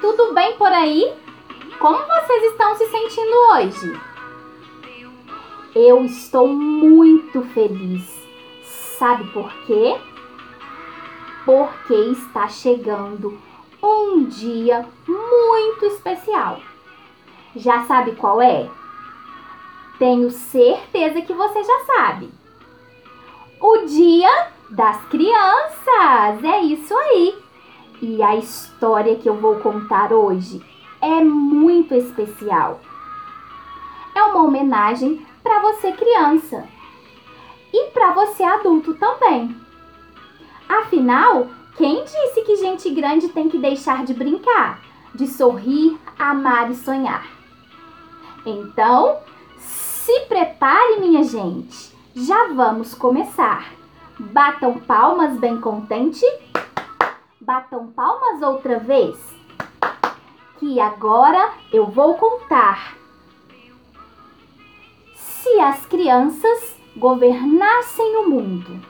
Tudo bem por aí? Como vocês estão se sentindo hoje? Eu estou muito feliz. Sabe por quê? Porque está chegando um dia muito especial. Já sabe qual é? Tenho certeza que você já sabe. O Dia das Crianças! É isso aí! E a história que eu vou contar hoje é muito especial. É uma homenagem para você criança e para você adulto também. Afinal, quem disse que gente grande tem que deixar de brincar, de sorrir, amar e sonhar? Então, se prepare, minha gente. Já vamos começar. Batam palmas bem contente Batam palmas outra vez. Que agora eu vou contar. Se as crianças governassem o mundo.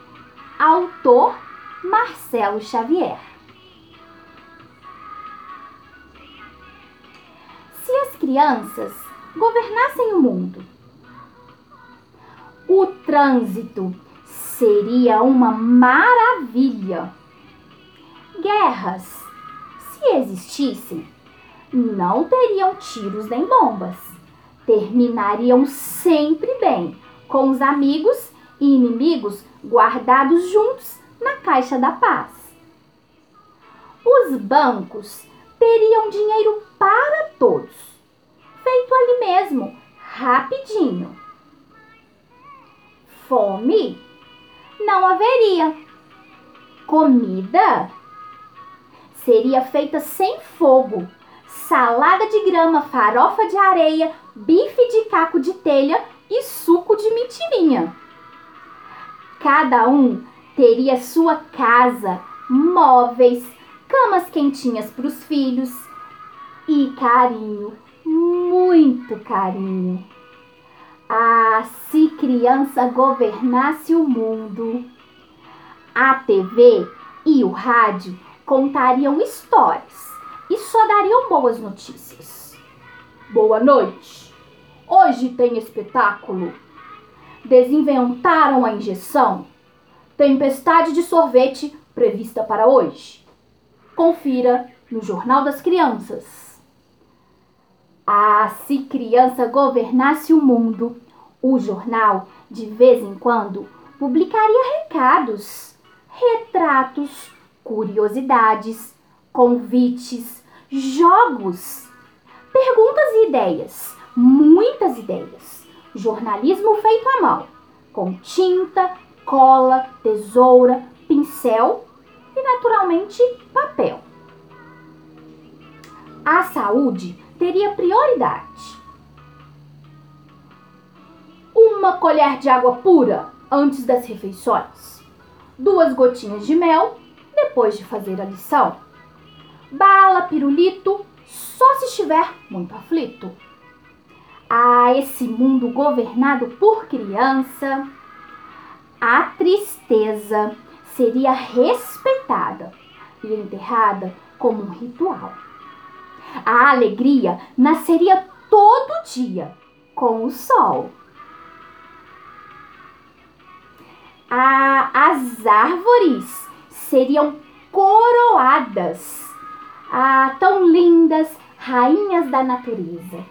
Autor Marcelo Xavier. Se as crianças governassem o mundo, o trânsito seria uma maravilha guerras, se existissem, não teriam tiros nem bombas. Terminariam sempre bem, com os amigos e inimigos guardados juntos na caixa da paz. Os bancos teriam dinheiro para todos, feito ali mesmo, rapidinho. Fome não haveria. Comida seria feita sem fogo. Salada de grama, farofa de areia, bife de caco de telha e suco de mentirinha. Cada um teria sua casa, móveis, camas quentinhas para os filhos e carinho, muito carinho. Ah, se criança governasse o mundo! A TV e o rádio contariam histórias e só dariam boas notícias. Boa noite! Hoje tem espetáculo. Desinventaram a injeção. Tempestade de sorvete prevista para hoje. Confira no Jornal das Crianças. Ah, se criança governasse o mundo, o jornal, de vez em quando, publicaria recados, retratos, curiosidades, convites, jogos, perguntas e ideias, muitas ideias. Jornalismo feito à mão, com tinta, cola, tesoura, pincel e, naturalmente, papel. A saúde teria prioridade. Uma colher de água pura antes das refeições, duas gotinhas de mel depois de fazer a lição. Bala, pirulito, só se estiver muito aflito. Ah, esse mundo governado por criança, a tristeza seria respeitada e enterrada como um ritual. A alegria nasceria todo dia com o sol. Ah, as árvores seriam coroadas. Ah, tão lindas, rainhas da natureza,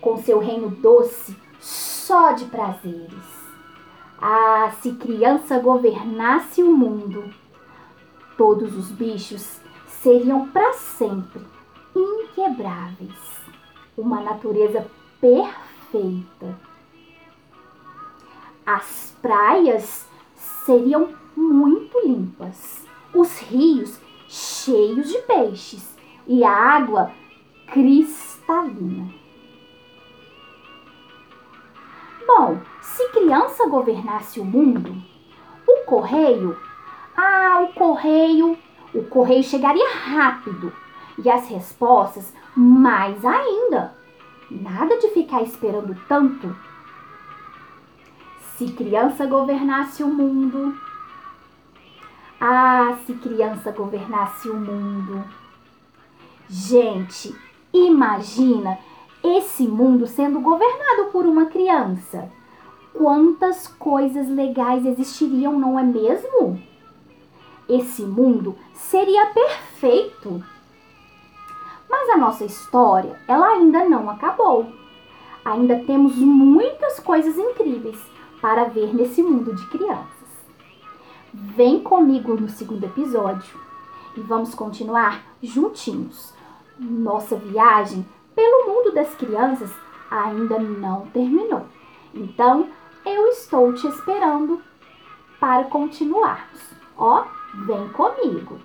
com seu reino doce, só de prazeres. Ah, se criança governasse o mundo, todos os bichos seriam para sempre inquebráveis. Uma natureza perfeita. As praias seriam muito limpas os rios cheios de peixes e a água cristalina. Bom, se criança governasse o mundo, o correio, ah, o correio, o correio chegaria rápido e as respostas mais ainda. Nada de ficar esperando tanto. Se criança governasse o mundo, ah, se criança governasse o mundo! Gente, imagina esse mundo sendo governado por uma criança. Quantas coisas legais existiriam, não é mesmo? Esse mundo seria perfeito. Mas a nossa história, ela ainda não acabou. Ainda temos muitas coisas incríveis para ver nesse mundo de crianças. Vem comigo no segundo episódio e vamos continuar juntinhos. Nossa viagem pelo mundo das crianças ainda não terminou. Então, eu estou te esperando para continuarmos. Ó, vem comigo!